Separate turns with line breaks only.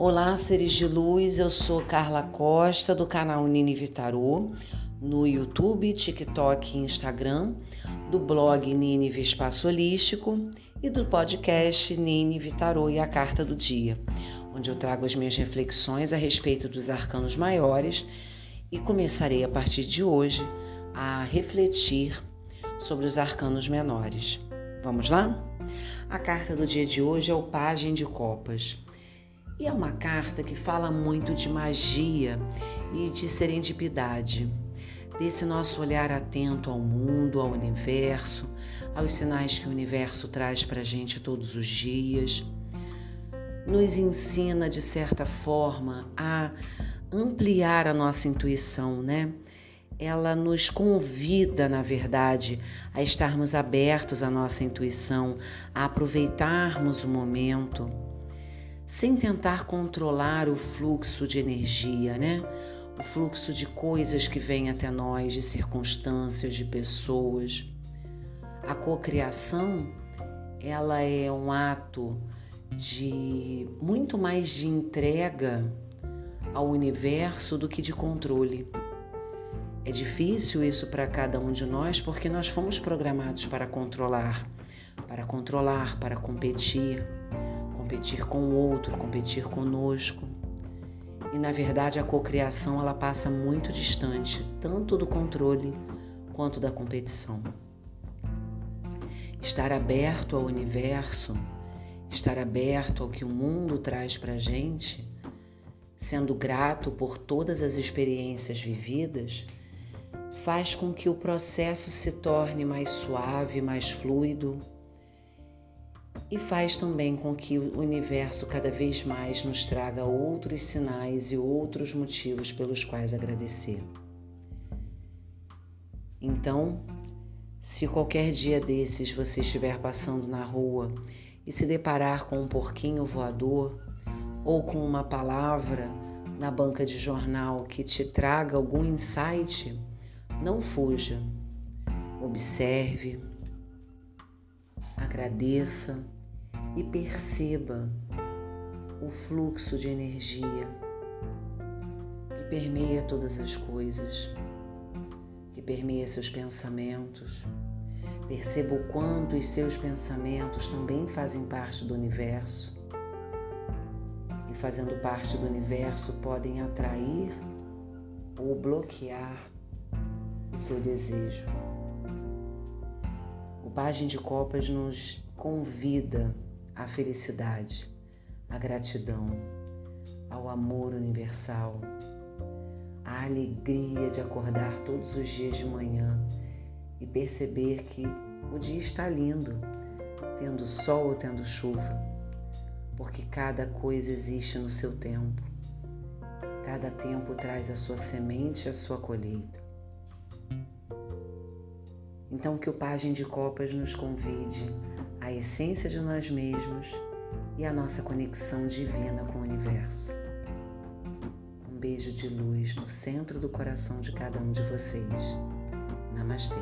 Olá, seres de luz, eu sou Carla Costa do canal Nini Vitarô, no YouTube, TikTok e Instagram, do blog Nini Espaço Holístico e do podcast Nini Vitarô e a Carta do Dia, onde eu trago as minhas reflexões a respeito dos arcanos maiores e começarei a partir de hoje a refletir sobre os arcanos menores. Vamos lá? A carta do dia de hoje é o Pagem de Copas. E é uma carta que fala muito de magia e de serendipidade, desse nosso olhar atento ao mundo, ao universo, aos sinais que o universo traz para a gente todos os dias. Nos ensina, de certa forma, a ampliar a nossa intuição, né? ela nos convida, na verdade, a estarmos abertos à nossa intuição, a aproveitarmos o momento, sem tentar controlar o fluxo de energia, né? O fluxo de coisas que vêm até nós, de circunstâncias, de pessoas. A cocriação, ela é um ato de muito mais de entrega ao universo do que de controle. É difícil isso para cada um de nós porque nós fomos programados para controlar, para controlar, para competir, competir com o outro, competir conosco. E na verdade a cocriação ela passa muito distante, tanto do controle quanto da competição. Estar aberto ao universo, estar aberto ao que o mundo traz para gente, sendo grato por todas as experiências vividas, faz com que o processo se torne mais suave, mais fluido e faz também com que o universo cada vez mais nos traga outros sinais e outros motivos pelos quais agradecer. Então, se qualquer dia desses você estiver passando na rua e se deparar com um porquinho voador ou com uma palavra na banca de jornal que te traga algum insight, não fuja, observe, agradeça e perceba o fluxo de energia que permeia todas as coisas, que permeia seus pensamentos. Perceba o quanto os seus pensamentos também fazem parte do universo e, fazendo parte do universo, podem atrair ou bloquear o seu desejo. O Pagem de Copas nos convida à felicidade, à gratidão, ao amor universal, à alegria de acordar todos os dias de manhã e perceber que o dia está lindo, tendo sol ou tendo chuva, porque cada coisa existe no seu tempo. Cada tempo traz a sua semente e a sua colheita. Então, que o Pagem de Copas nos convide à essência de nós mesmos e à nossa conexão divina com o universo. Um beijo de luz no centro do coração de cada um de vocês. Namastê.